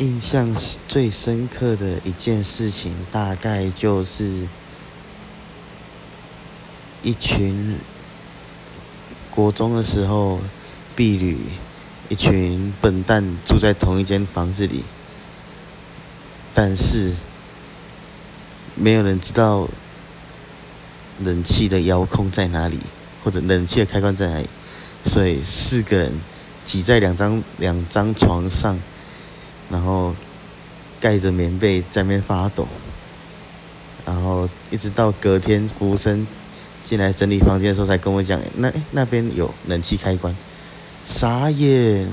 印象最深刻的一件事情，大概就是一群国中的时候，婢女，一群笨蛋住在同一间房子里，但是没有人知道冷气的遥控在哪里，或者冷气的开关在哪里，所以四个人挤在两张两张床上。然后盖着棉被在那边发抖，然后一直到隔天服务生进来整理房间的时候，才跟我讲，那那边有冷气开关，傻眼。